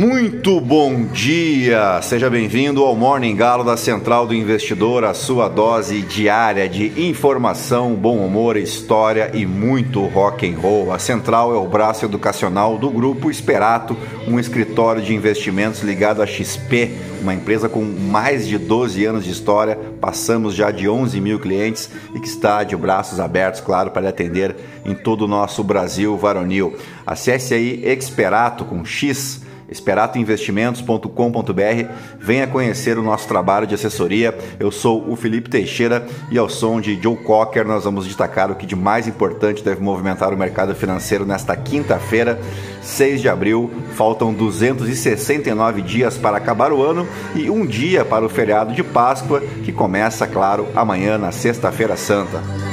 Muito bom dia! Seja bem-vindo ao Morning Galo da Central do Investidor, a sua dose diária de informação, bom humor, história e muito rock and roll. A Central é o braço educacional do grupo Esperato, um escritório de investimentos ligado à XP, uma empresa com mais de 12 anos de história, passamos já de 11 mil clientes e que está de braços abertos, claro, para atender em todo o nosso Brasil varonil. Acesse aí Experato com X esperatoinvestimentos.com.br. Venha conhecer o nosso trabalho de assessoria. Eu sou o Felipe Teixeira e ao som de Joe Cocker nós vamos destacar o que de mais importante deve movimentar o mercado financeiro nesta quinta-feira, 6 de abril. Faltam 269 dias para acabar o ano e um dia para o feriado de Páscoa, que começa, claro, amanhã na Sexta-feira Santa.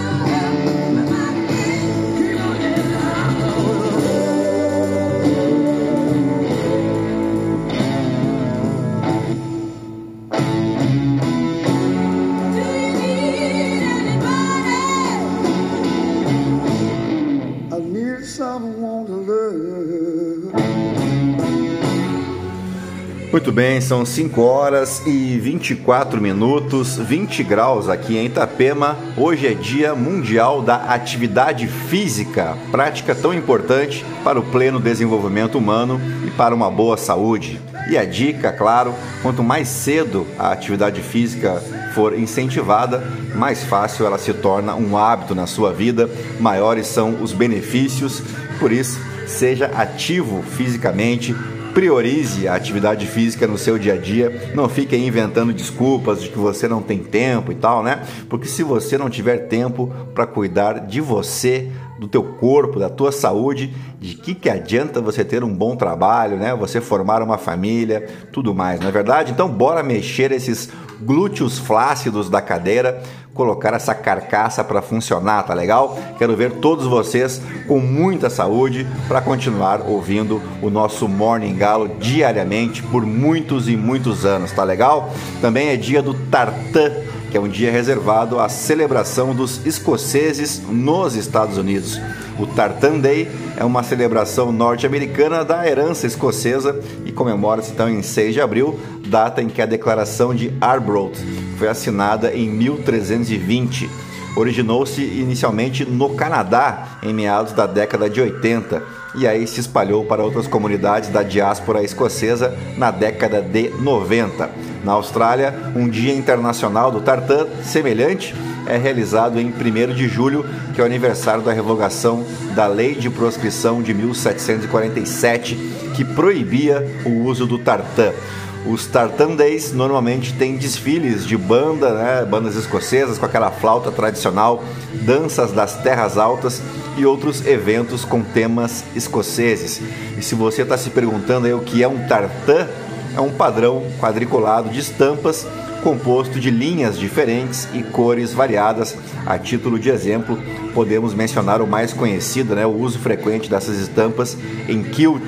Muito bem, são 5 horas e 24 minutos, 20 graus aqui em Itapema. Hoje é Dia Mundial da Atividade Física, prática tão importante para o pleno desenvolvimento humano e para uma boa saúde. E a dica, claro, quanto mais cedo a atividade física for incentivada, mais fácil ela se torna um hábito na sua vida, maiores são os benefícios. Por isso, seja ativo fisicamente, priorize a atividade física no seu dia a dia, não fique aí inventando desculpas de que você não tem tempo e tal, né? Porque se você não tiver tempo para cuidar de você, do teu corpo, da tua saúde, de que que adianta você ter um bom trabalho, né? Você formar uma família, tudo mais, não é verdade? Então bora mexer esses glúteos flácidos da cadeira, colocar essa carcaça para funcionar, tá legal? Quero ver todos vocês com muita saúde para continuar ouvindo o nosso Morning Galo diariamente por muitos e muitos anos, tá legal? Também é dia do Tartan que é um dia reservado à celebração dos escoceses nos Estados Unidos. O Tartan Day é uma celebração norte-americana da herança escocesa e comemora-se então em 6 de abril, data em que a Declaração de Arbroath foi assinada em 1320. Originou-se inicialmente no Canadá em meados da década de 80 e aí se espalhou para outras comunidades da diáspora escocesa na década de 90. Na Austrália, um Dia Internacional do Tartan semelhante é realizado em 1 de julho, que é o aniversário da revogação da Lei de Proscrição de 1747, que proibia o uso do tartan. Os Tartan Days normalmente têm desfiles de banda, né, bandas escocesas com aquela flauta tradicional, danças das terras altas e outros eventos com temas escoceses. E se você está se perguntando aí o que é um tartan, é um padrão quadriculado de estampas composto de linhas diferentes e cores variadas. A título de exemplo, podemos mencionar o mais conhecido, né, o uso frequente dessas estampas em uh,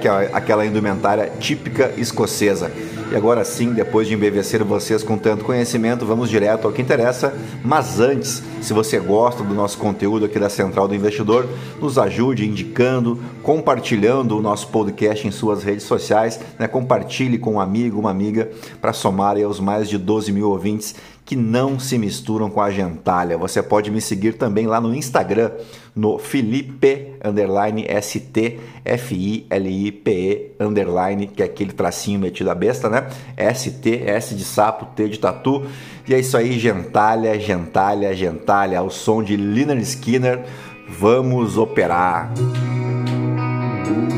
que é aquela indumentária típica escocesa. E agora sim, depois de embevecer vocês com tanto conhecimento, vamos direto ao que interessa. Mas antes, se você gosta do nosso conteúdo aqui da Central do Investidor, nos ajude indicando, compartilhando o nosso podcast em suas redes sociais. Né? Compartilhe com um amigo, uma amiga, para somar aos mais de 12 mil ouvintes que não se misturam com a gentalha. Você pode me seguir também lá no Instagram, no Felipe underline ST F I L I P E underline, que é aquele tracinho metido a besta, né? ST, S de sapo, T de tatu. E é isso aí, gentalha, gentalha, gentalha, ao som de Liner Skinner. Vamos operar. Mama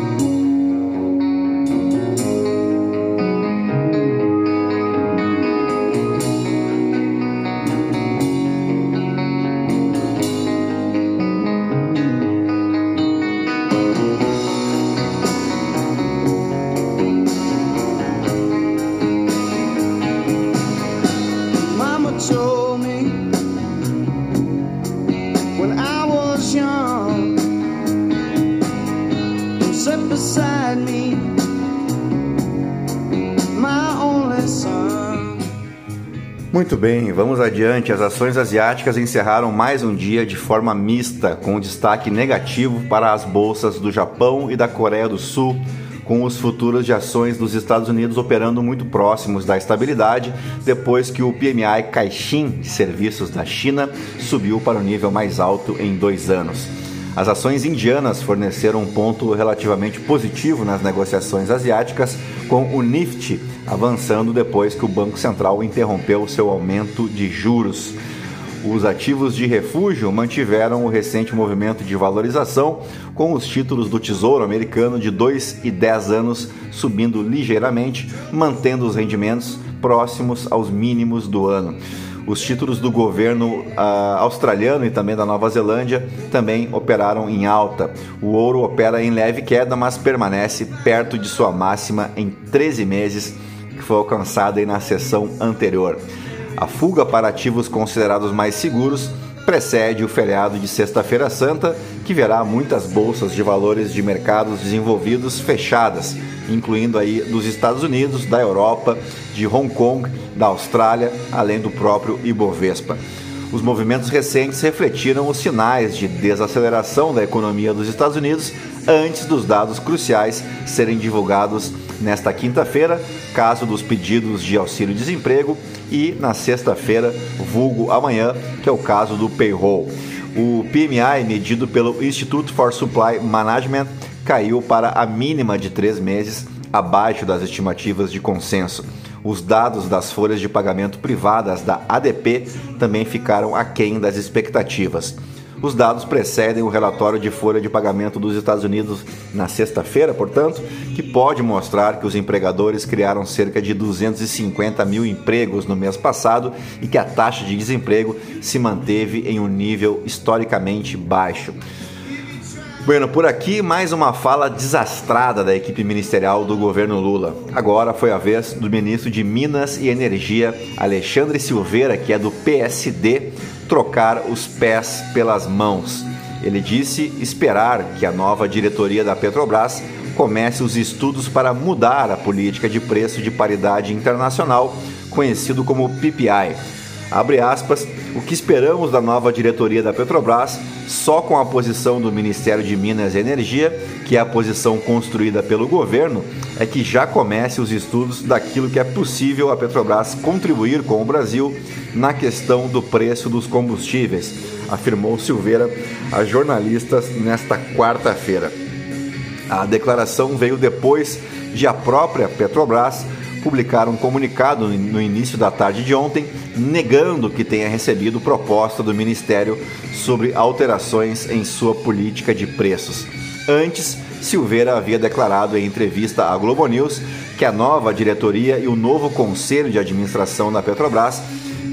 Muito bem, vamos adiante. As ações asiáticas encerraram mais um dia de forma mista, com destaque negativo para as bolsas do Japão e da Coreia do Sul, com os futuros de ações dos Estados Unidos operando muito próximos da estabilidade, depois que o PMI Caixin de serviços da China subiu para o nível mais alto em dois anos. As ações indianas forneceram um ponto relativamente positivo nas negociações asiáticas, com o Nifty avançando depois que o Banco Central interrompeu seu aumento de juros. Os ativos de refúgio mantiveram o recente movimento de valorização, com os títulos do Tesouro Americano de 2 e 10 anos subindo ligeiramente, mantendo os rendimentos próximos aos mínimos do ano. Os títulos do governo uh, australiano e também da Nova Zelândia também operaram em alta. O ouro opera em leve queda, mas permanece perto de sua máxima em 13 meses, que foi alcançada na sessão anterior. A fuga para ativos considerados mais seguros precede o feriado de Sexta-feira Santa, que verá muitas bolsas de valores de mercados desenvolvidos fechadas, incluindo aí dos Estados Unidos, da Europa, de Hong Kong, da Austrália, além do próprio Ibovespa. Os movimentos recentes refletiram os sinais de desaceleração da economia dos Estados Unidos antes dos dados cruciais serem divulgados nesta quinta-feira, caso dos pedidos de auxílio-desemprego, e na sexta-feira, vulgo amanhã, que é o caso do payroll. O PMI, medido pelo Institute for Supply Management, caiu para a mínima de três meses, abaixo das estimativas de consenso. Os dados das folhas de pagamento privadas da ADP também ficaram aquém das expectativas. Os dados precedem o relatório de folha de pagamento dos Estados Unidos na sexta-feira, portanto, que pode mostrar que os empregadores criaram cerca de 250 mil empregos no mês passado e que a taxa de desemprego se manteve em um nível historicamente baixo. Bueno, por aqui mais uma fala desastrada da equipe ministerial do governo Lula. Agora foi a vez do ministro de Minas e Energia, Alexandre Silveira, que é do PSD, trocar os pés pelas mãos. Ele disse esperar que a nova diretoria da Petrobras comece os estudos para mudar a política de preço de paridade internacional, conhecido como PPI Abre aspas, o que esperamos da nova diretoria da Petrobras, só com a posição do Ministério de Minas e Energia, que é a posição construída pelo governo, é que já comece os estudos daquilo que é possível a Petrobras contribuir com o Brasil na questão do preço dos combustíveis, afirmou Silveira a jornalistas nesta quarta-feira. A declaração veio depois de a própria Petrobras publicar um comunicado no início da tarde de ontem negando que tenha recebido proposta do Ministério sobre alterações em sua política de preços. Antes, Silveira havia declarado em entrevista à Globo News que a nova diretoria e o novo conselho de administração da Petrobras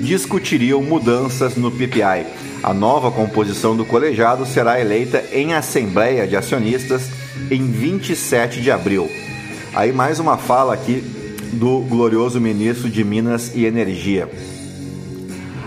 discutiriam mudanças no PPI. A nova composição do colegiado será eleita em assembleia de acionistas em 27 de abril. Aí mais uma fala aqui do glorioso ministro de Minas e Energia.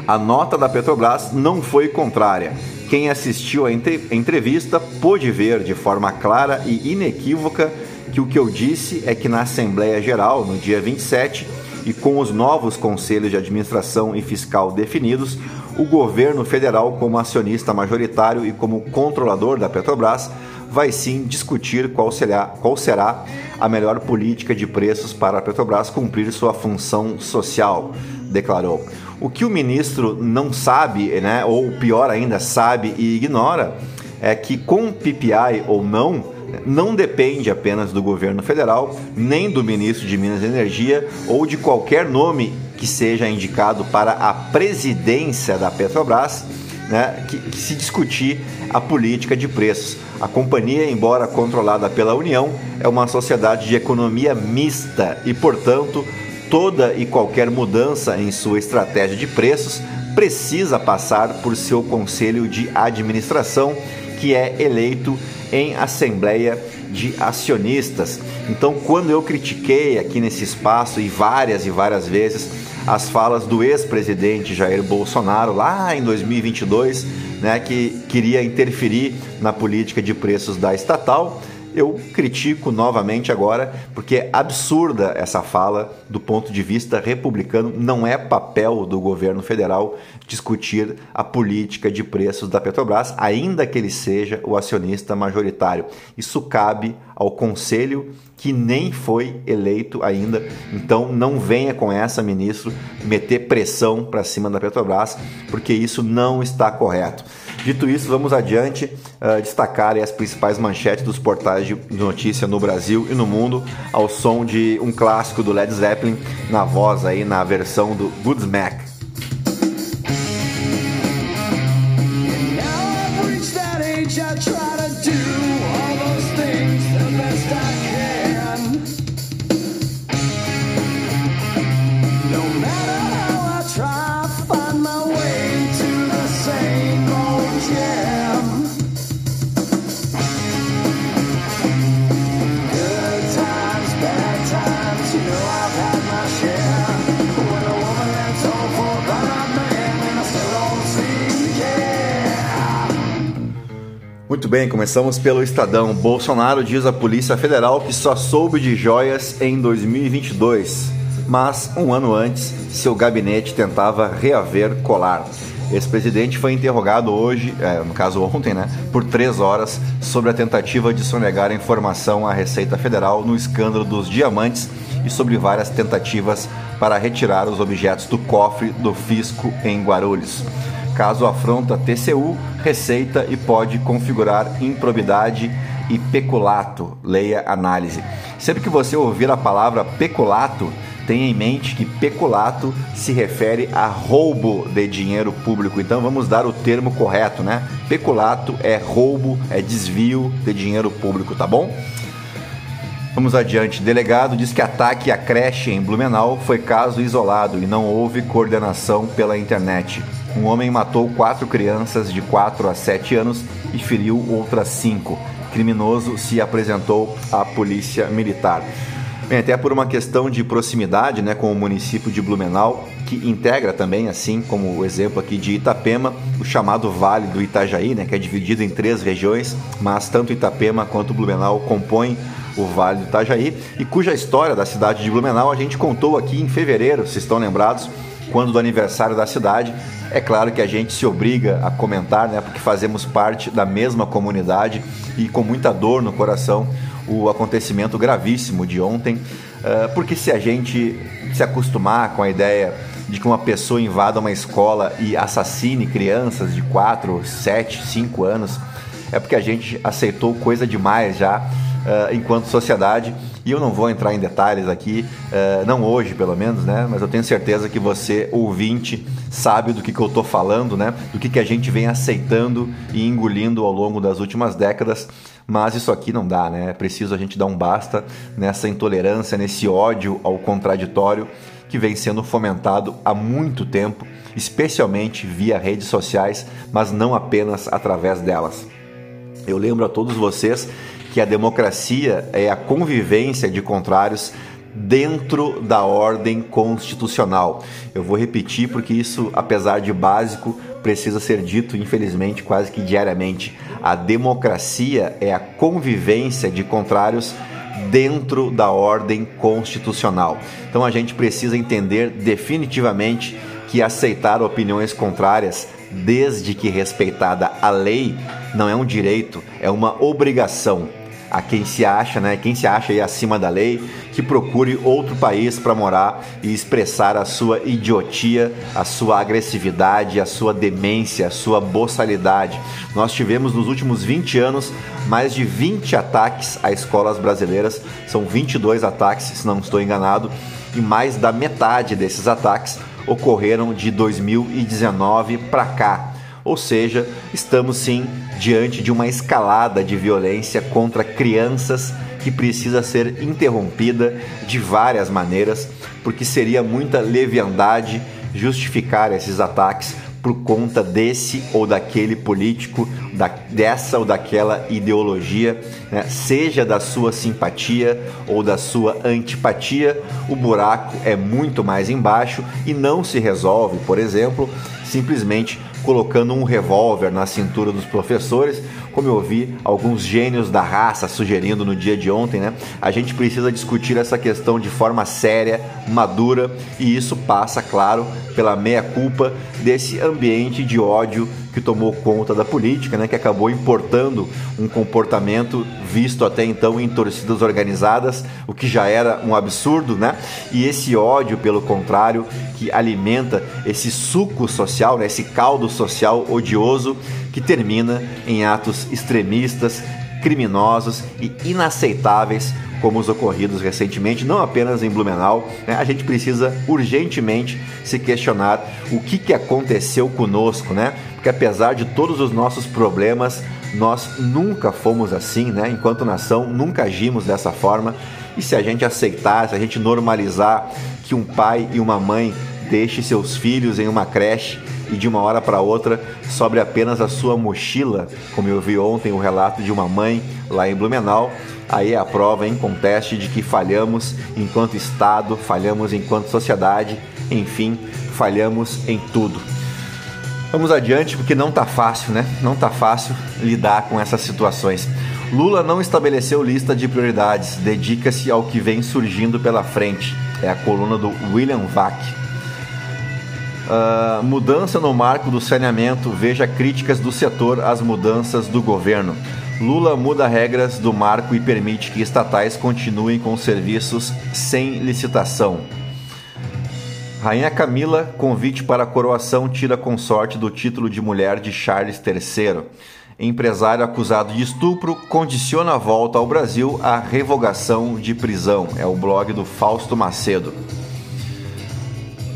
A nota da Petrobras não foi contrária. Quem assistiu à entrevista pôde ver de forma clara e inequívoca que o que eu disse é que na Assembleia Geral, no dia 27, e com os novos conselhos de administração e fiscal definidos, o governo federal, como acionista majoritário e como controlador da Petrobras, vai sim discutir qual será, qual será a melhor política de preços para a Petrobras cumprir sua função social, declarou. O que o ministro não sabe, né, ou pior ainda, sabe e ignora, é que com PPI ou não, não depende apenas do governo federal, nem do ministro de Minas e Energia ou de qualquer nome que seja indicado para a presidência da Petrobras, né, que, que se discutir a política de preços. A companhia, embora controlada pela União, é uma sociedade de economia mista e, portanto, toda e qualquer mudança em sua estratégia de preços precisa passar por seu conselho de administração, que é eleito em assembleia de acionistas. Então, quando eu critiquei aqui nesse espaço e várias e várias vezes as falas do ex-presidente Jair Bolsonaro lá em 2022, né, que queria interferir na política de preços da estatal, eu critico novamente agora, porque é absurda essa fala do ponto de vista republicano. Não é papel do governo federal discutir a política de preços da Petrobras, ainda que ele seja o acionista majoritário. Isso cabe ao conselho que nem foi eleito ainda. Então não venha com essa, ministro, meter pressão para cima da Petrobras, porque isso não está correto. Dito isso, vamos adiante uh, destacar as principais manchetes dos portais de notícia no Brasil e no mundo ao som de um clássico do Led Zeppelin na voz aí na versão do Goodsmack. Muito bem, começamos pelo Estadão. Bolsonaro diz à Polícia Federal que só soube de joias em 2022, mas um ano antes, seu gabinete tentava reaver colar. Esse presidente foi interrogado hoje, é, no caso ontem, né, por três horas, sobre a tentativa de sonegar informação à Receita Federal no escândalo dos diamantes e sobre várias tentativas para retirar os objetos do cofre do fisco em Guarulhos caso afronta TCU, Receita e pode configurar improbidade e peculato. Leia análise. Sempre que você ouvir a palavra peculato, tenha em mente que peculato se refere a roubo de dinheiro público. Então vamos dar o termo correto, né? Peculato é roubo, é desvio de dinheiro público, tá bom? Vamos adiante. Delegado diz que ataque à creche em Blumenau foi caso isolado e não houve coordenação pela internet. Um homem matou quatro crianças de 4 a 7 anos e feriu outras cinco. Criminoso se apresentou à polícia militar. Bem, até por uma questão de proximidade né, com o município de Blumenau, que integra também, assim como o exemplo aqui de Itapema, o chamado Vale do Itajaí, né, que é dividido em três regiões, mas tanto Itapema quanto Blumenau compõem o Vale do Itajaí, e cuja história da cidade de Blumenau a gente contou aqui em fevereiro, se estão lembrados, quando do aniversário da cidade. É claro que a gente se obriga a comentar, né, porque fazemos parte da mesma comunidade e com muita dor no coração o acontecimento gravíssimo de ontem, uh, porque se a gente se acostumar com a ideia de que uma pessoa invada uma escola e assassine crianças de 4, 7, 5 anos, é porque a gente aceitou coisa demais já uh, enquanto sociedade e eu não vou entrar em detalhes aqui, uh, não hoje pelo menos, né? Mas eu tenho certeza que você, ouvinte, sabe do que, que eu estou falando, né? Do que, que a gente vem aceitando e engolindo ao longo das últimas décadas. Mas isso aqui não dá, né? É preciso a gente dar um basta nessa intolerância, nesse ódio ao contraditório que vem sendo fomentado há muito tempo, especialmente via redes sociais, mas não apenas através delas. Eu lembro a todos vocês que a democracia é a convivência de contrários dentro da ordem constitucional. Eu vou repetir porque isso, apesar de básico, precisa ser dito, infelizmente, quase que diariamente. A democracia é a convivência de contrários dentro da ordem constitucional. Então a gente precisa entender definitivamente que aceitar opiniões contrárias, desde que respeitada a lei, não é um direito, é uma obrigação a quem se acha, né, quem se acha aí acima da lei, que procure outro país para morar e expressar a sua idiotia, a sua agressividade, a sua demência, a sua boçalidade. Nós tivemos nos últimos 20 anos mais de 20 ataques a escolas brasileiras, são 22 ataques, se não estou enganado, e mais da metade desses ataques ocorreram de 2019 para cá. Ou seja, estamos sim diante de uma escalada de violência contra crianças que precisa ser interrompida de várias maneiras, porque seria muita leviandade justificar esses ataques por conta desse ou daquele político, da, dessa ou daquela ideologia, né? seja da sua simpatia ou da sua antipatia, o buraco é muito mais embaixo e não se resolve, por exemplo, simplesmente colocando um revólver na cintura dos professores, como eu vi alguns gênios da raça sugerindo no dia de ontem, né? A gente precisa discutir essa questão de forma séria, madura, e isso passa, claro, pela meia-culpa desse ambiente de ódio que tomou conta da política, né, que acabou importando um comportamento visto até então em torcidas organizadas, o que já era um absurdo, né? E esse ódio, pelo contrário, que alimenta esse suco social, né, esse caldo social odioso que termina em atos extremistas, criminosos e inaceitáveis como os ocorridos recentemente, não apenas em Blumenau. Né? A gente precisa urgentemente se questionar o que, que aconteceu conosco, né? Porque apesar de todos os nossos problemas, nós nunca fomos assim, né? Enquanto nação, nunca agimos dessa forma. E se a gente aceitar, se a gente normalizar que um pai e uma mãe deixe seus filhos em uma creche e de uma hora para outra sobre apenas a sua mochila, como eu vi ontem o relato de uma mãe lá em Blumenau, aí é a prova em conteste de que falhamos enquanto Estado, falhamos enquanto sociedade, enfim, falhamos em tudo. Vamos adiante porque não tá fácil, né? Não tá fácil lidar com essas situações. Lula não estabeleceu lista de prioridades, dedica-se ao que vem surgindo pela frente. É a coluna do William Vac. Uh, mudança no marco do saneamento, veja críticas do setor às mudanças do governo. Lula muda regras do marco e permite que estatais continuem com serviços sem licitação. Rainha Camila, convite para a coroação, tira consorte do título de mulher de Charles III. Empresário acusado de estupro condiciona a volta ao Brasil à revogação de prisão. É o blog do Fausto Macedo.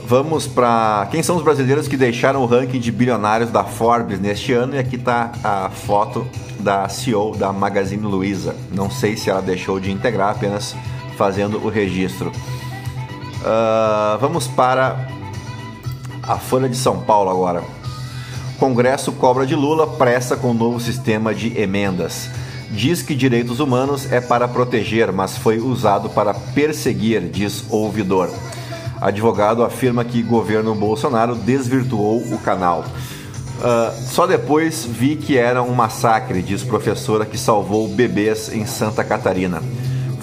Vamos para quem são os brasileiros que deixaram o ranking de bilionários da Forbes neste ano e aqui está a foto da CEO da Magazine Luiza. Não sei se ela deixou de integrar, apenas fazendo o registro. Uh, vamos para a Folha de São Paulo agora. Congresso cobra de Lula pressa com novo sistema de emendas. Diz que direitos humanos é para proteger, mas foi usado para perseguir, diz ouvidor. Advogado afirma que governo Bolsonaro desvirtuou o canal. Uh, só depois vi que era um massacre, diz professora que salvou bebês em Santa Catarina.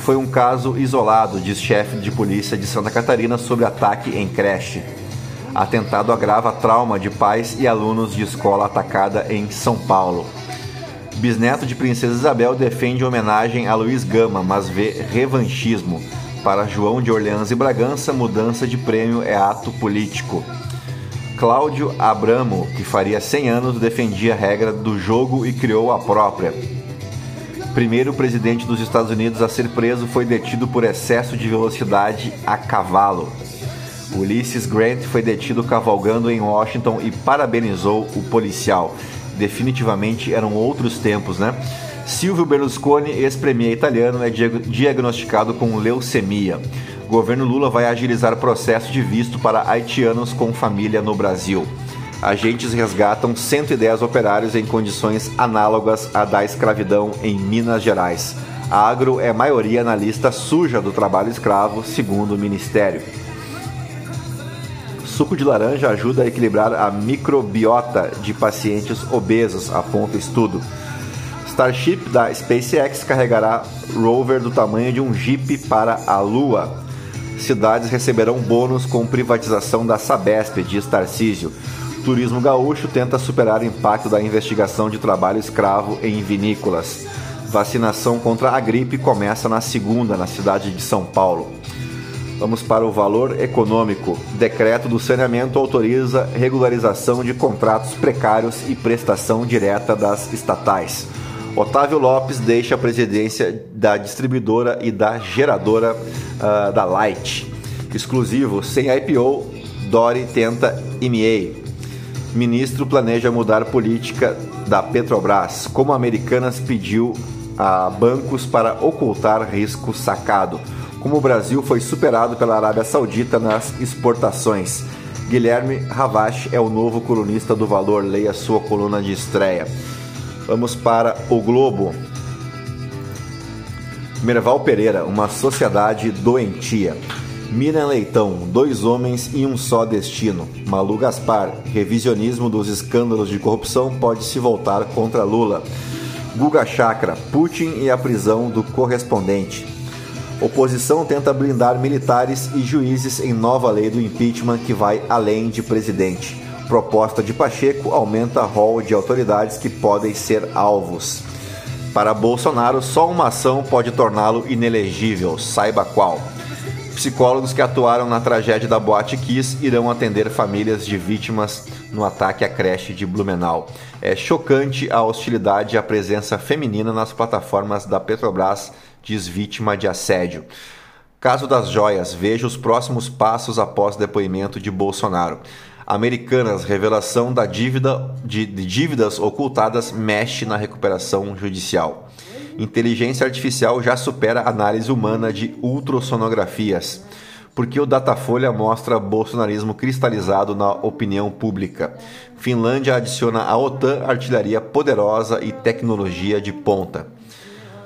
Foi um caso isolado, diz chefe de polícia de Santa Catarina sobre ataque em creche. Atentado agrava trauma de pais e alunos de escola atacada em São Paulo. Bisneto de Princesa Isabel defende homenagem a Luiz Gama, mas vê revanchismo. Para João de Orleans e Bragança, mudança de prêmio é ato político. Cláudio Abramo, que faria 100 anos, defendia a regra do jogo e criou a própria. Primeiro presidente dos Estados Unidos a ser preso foi detido por excesso de velocidade a cavalo. Ulysses Grant foi detido cavalgando em Washington e parabenizou o policial. Definitivamente eram outros tempos, né? Silvio Berlusconi, ex-premier italiano, é diagnosticado com leucemia governo Lula vai agilizar processo de visto para haitianos com família no Brasil. Agentes resgatam 110 operários em condições análogas à da escravidão em Minas Gerais. A agro é maioria na lista suja do trabalho escravo, segundo o Ministério. Suco de laranja ajuda a equilibrar a microbiota de pacientes obesos, aponta estudo. Starship da SpaceX carregará rover do tamanho de um Jeep para a Lua cidades receberão bônus com privatização da Sabesp, diz Tarcísio. Turismo gaúcho tenta superar o impacto da investigação de trabalho escravo em vinícolas. Vacinação contra a gripe começa na segunda, na cidade de São Paulo. Vamos para o valor econômico. Decreto do saneamento autoriza regularização de contratos precários e prestação direta das estatais. Otávio Lopes deixa a presidência da distribuidora e da geradora uh, da Light. Exclusivo, sem IPO, Dori tenta MEA. Ministro planeja mudar política da Petrobras, como Americanas pediu a bancos para ocultar risco sacado. Como o Brasil foi superado pela Arábia Saudita nas exportações. Guilherme Ravache é o novo colunista do Valor. Leia sua coluna de estreia. Vamos para o Globo. Merval Pereira, uma sociedade doentia. Miriam Leitão, dois homens e um só destino. Malu Gaspar, revisionismo dos escândalos de corrupção pode se voltar contra Lula. Guga Chakra, Putin e a prisão do correspondente. Oposição tenta blindar militares e juízes em nova lei do impeachment que vai além de presidente. Proposta de Pacheco aumenta rol de autoridades que podem ser alvos. Para Bolsonaro, só uma ação pode torná-lo inelegível, saiba qual. Psicólogos que atuaram na tragédia da Boate Kiss irão atender famílias de vítimas no ataque à creche de Blumenau. É chocante a hostilidade e a presença feminina nas plataformas da Petrobras, diz vítima de assédio. Caso das joias, veja os próximos passos após depoimento de Bolsonaro. Americanas, revelação da dívida de, de dívidas ocultadas mexe na recuperação judicial inteligência artificial já supera a análise humana de ultrassonografias, porque o Datafolha mostra bolsonarismo cristalizado na opinião pública. Finlândia adiciona à OTAN artilharia poderosa e tecnologia de ponta.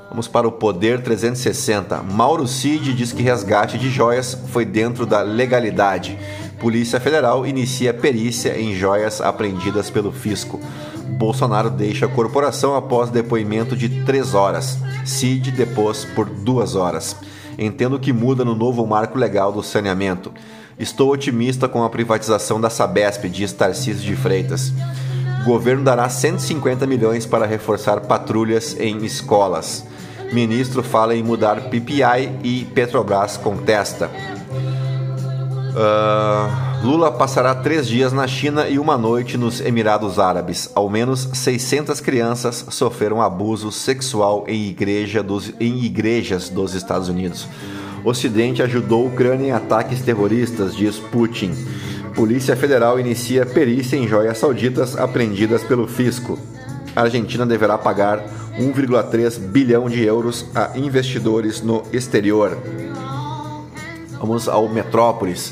Vamos para o Poder 360. Mauro Cid diz que resgate de joias foi dentro da legalidade. Polícia Federal inicia perícia em joias apreendidas pelo fisco. Bolsonaro deixa a corporação após depoimento de três horas. Cid depôs por duas horas. Entendo que muda no novo marco legal do saneamento. Estou otimista com a privatização da Sabesp, diz Tarcísio de Freitas. Governo dará 150 milhões para reforçar patrulhas em escolas. Ministro fala em mudar PPI e Petrobras contesta. Uh, Lula passará três dias na China e uma noite nos Emirados Árabes. Ao menos 600 crianças sofreram abuso sexual em, igreja dos, em igrejas dos Estados Unidos. O Ocidente ajudou a Ucrânia em ataques terroristas, diz Putin. Polícia Federal inicia perícia em joias sauditas apreendidas pelo fisco. A Argentina deverá pagar 1,3 bilhão de euros a investidores no exterior. Vamos ao Metrópolis.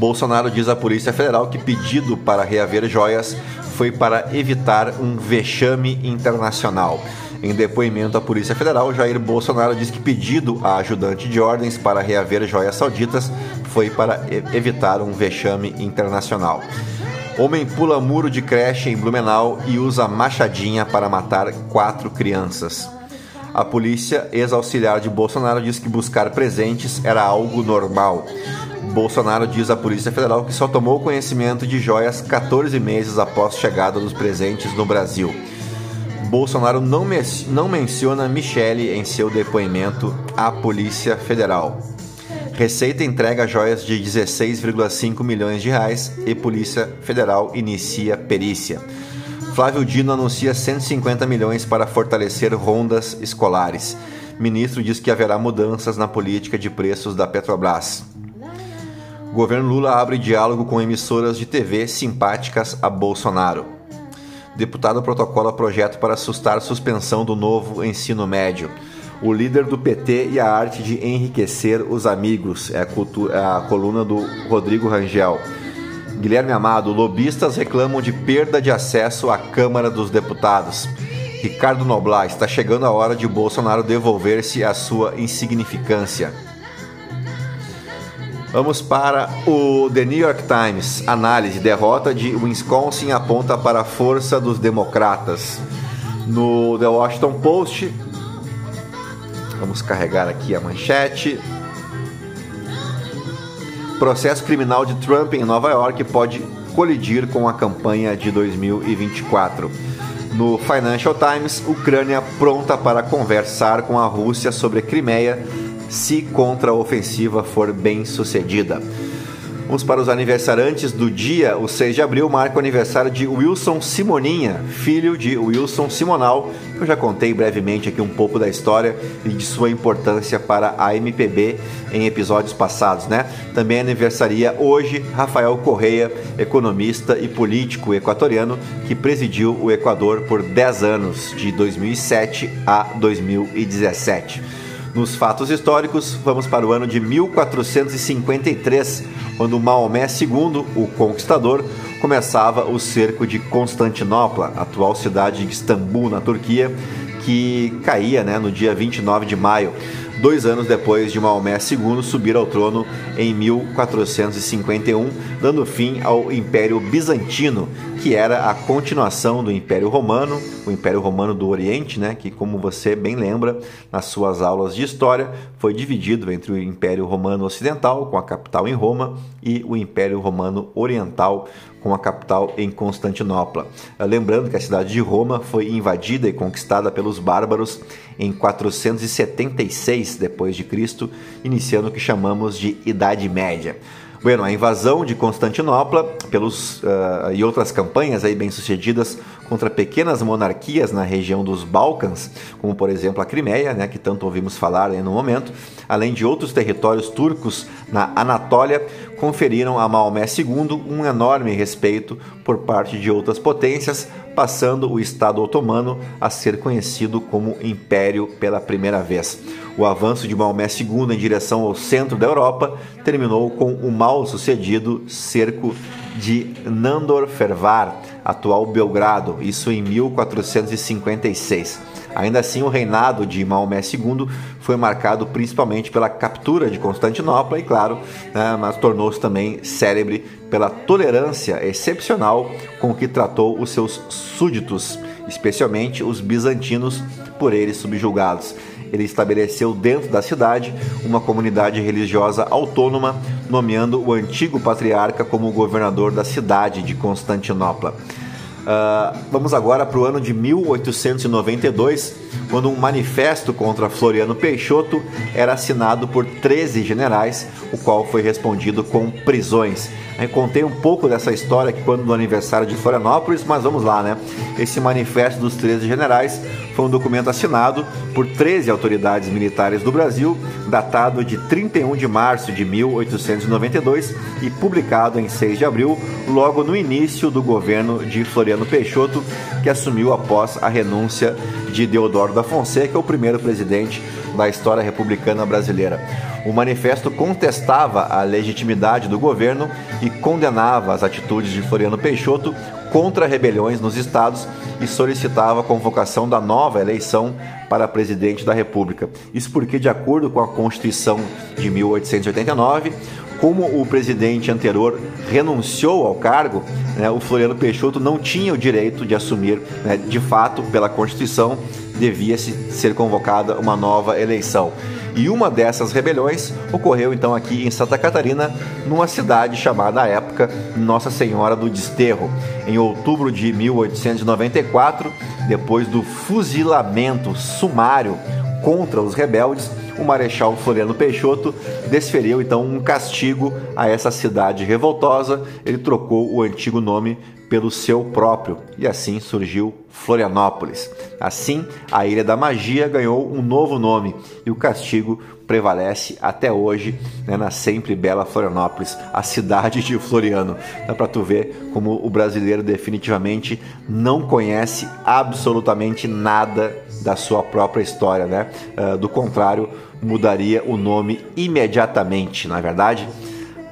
Bolsonaro diz à Polícia Federal que pedido para reaver joias foi para evitar um vexame internacional. Em depoimento à Polícia Federal, Jair Bolsonaro diz que pedido à ajudante de ordens para reaver joias sauditas foi para evitar um vexame internacional. Homem pula muro de creche em Blumenau e usa machadinha para matar quatro crianças. A polícia, ex-auxiliar de Bolsonaro, diz que buscar presentes era algo normal. Bolsonaro diz à Polícia Federal que só tomou conhecimento de joias 14 meses após chegada dos presentes no Brasil. Bolsonaro não, não menciona Michele em seu depoimento à Polícia Federal. Receita entrega joias de 16,5 milhões de reais e Polícia Federal inicia perícia. Flávio Dino anuncia 150 milhões para fortalecer rondas escolares. Ministro diz que haverá mudanças na política de preços da Petrobras. Governo Lula abre diálogo com emissoras de TV simpáticas a Bolsonaro. Deputado protocola projeto para assustar suspensão do novo ensino médio. O líder do PT e a arte de enriquecer os amigos. É a, é a coluna do Rodrigo Rangel. Guilherme Amado, lobistas reclamam de perda de acesso à Câmara dos Deputados. Ricardo Noblar, está chegando a hora de Bolsonaro devolver-se à sua insignificância. Vamos para o The New York Times. Análise: derrota de Wisconsin aponta para a força dos democratas. No The Washington Post, vamos carregar aqui a manchete. Processo criminal de Trump em Nova York pode colidir com a campanha de 2024. No Financial Times, Ucrânia pronta para conversar com a Rússia sobre Crimeia se contra-ofensiva for bem sucedida. Vamos para os aniversariantes do dia. O 6 de abril marca o aniversário de Wilson Simoninha, filho de Wilson Simonal. Eu já contei brevemente aqui um pouco da história e de sua importância para a MPB em episódios passados, né? Também aniversaria hoje Rafael Correia, economista e político equatoriano que presidiu o Equador por 10 anos, de 2007 a 2017. Nos fatos históricos, vamos para o ano de 1453, quando Maomé II, o Conquistador, começava o cerco de Constantinopla, atual cidade de Istambul, na Turquia, que caía né, no dia 29 de maio. Dois anos depois de Maomé II subir ao trono em 1451, dando fim ao Império Bizantino, que era a continuação do Império Romano, o Império Romano do Oriente, né, que como você bem lembra nas suas aulas de história, foi dividido entre o Império Romano Ocidental, com a capital em Roma, e o Império Romano Oriental, com a capital em Constantinopla. Lembrando que a cidade de Roma foi invadida e conquistada pelos bárbaros em 476 depois de Cristo, iniciando o que chamamos de Idade Média. Bueno, a invasão de Constantinopla pelos, uh, e outras campanhas aí bem-sucedidas contra pequenas monarquias na região dos Balcãs, como por exemplo a Crimeia, né, que tanto ouvimos falar aí no momento, além de outros territórios turcos na Anatólia, conferiram a Maomé II um enorme respeito por parte de outras potências, passando o Estado otomano a ser conhecido como Império pela primeira vez. O avanço de Maomé II em direção ao centro da Europa terminou com o mal sucedido cerco de Nandor Fervar, atual Belgrado, isso em 1456. Ainda assim, o reinado de Maomé II foi marcado principalmente pela captura de Constantinopla e, claro, né, mas tornou-se também célebre pela tolerância excepcional com que tratou os seus súditos, especialmente os bizantinos por eles subjugados ele estabeleceu dentro da cidade uma comunidade religiosa autônoma, nomeando o antigo patriarca como governador da cidade de Constantinopla. Uh, vamos agora para o ano de 1892, quando um manifesto contra Floriano Peixoto era assinado por 13 generais, o qual foi respondido com prisões. Eu contei um pouco dessa história aqui quando no aniversário de Florianópolis, mas vamos lá, né? Esse manifesto dos 13 generais foi um documento assinado por 13 autoridades militares do Brasil, datado de 31 de março de 1892 e publicado em 6 de abril, logo no início do governo de Floriano Peixoto, que assumiu após a renúncia de Deodoro da Fonseca, o primeiro presidente da história republicana brasileira. O manifesto contestava a legitimidade do governo e condenava as atitudes de Floriano Peixoto contra rebeliões nos estados e solicitava a convocação da nova eleição para presidente da República. Isso porque, de acordo com a Constituição de 1889, como o presidente anterior renunciou ao cargo, né, o Floriano Peixoto não tinha o direito de assumir, né, de fato, pela Constituição, devia-se ser convocada uma nova eleição. E uma dessas rebeliões ocorreu então aqui em Santa Catarina, numa cidade chamada à época Nossa Senhora do Desterro. Em outubro de 1894, depois do fuzilamento sumário contra os rebeldes, o Marechal Floriano Peixoto desferiu então um castigo a essa cidade revoltosa. Ele trocou o antigo nome pelo seu próprio, e assim surgiu Florianópolis. Assim, a Ilha da Magia ganhou um novo nome e o castigo prevalece até hoje né, na sempre bela Florianópolis, a cidade de Floriano. Dá para tu ver como o brasileiro definitivamente não conhece absolutamente nada da sua própria história, né? Uh, do contrário, mudaria o nome imediatamente, na é verdade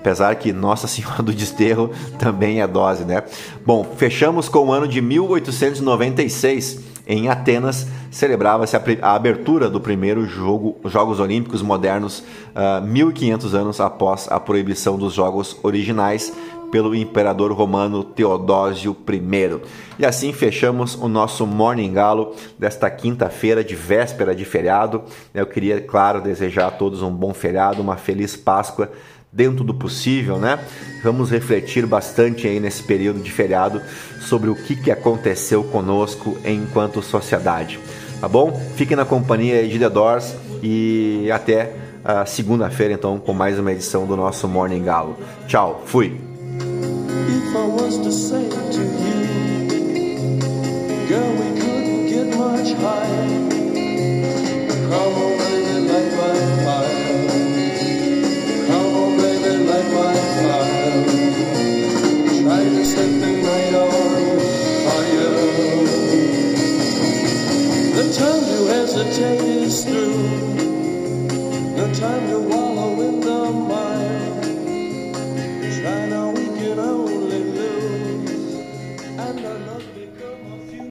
apesar que Nossa Senhora do Desterro também é dose, né? Bom, fechamos com o ano de 1896. Em Atenas, celebrava-se a, abertura do primeiro jogo, Jogos Olímpicos Modernos, uh, ah, 1500 anos após a proibição dos Jogos originais pelo imperador romano Teodósio I. E assim fechamos o nosso Morning Galo desta quinta-feira de véspera de feriado. Eu queria, claro, desejar a todos um bom feriado, uma feliz Páscoa dentro do possível, né? Vamos refletir bastante aí nesse período de feriado sobre o que, que aconteceu conosco enquanto sociedade. Tá bom? Fiquem na companhia de The Doors e até a segunda-feira então com mais uma edição do nosso Morning Galo. Tchau, fui. Come on. set the night on fire. The time to hesitate is through. The time to wallow.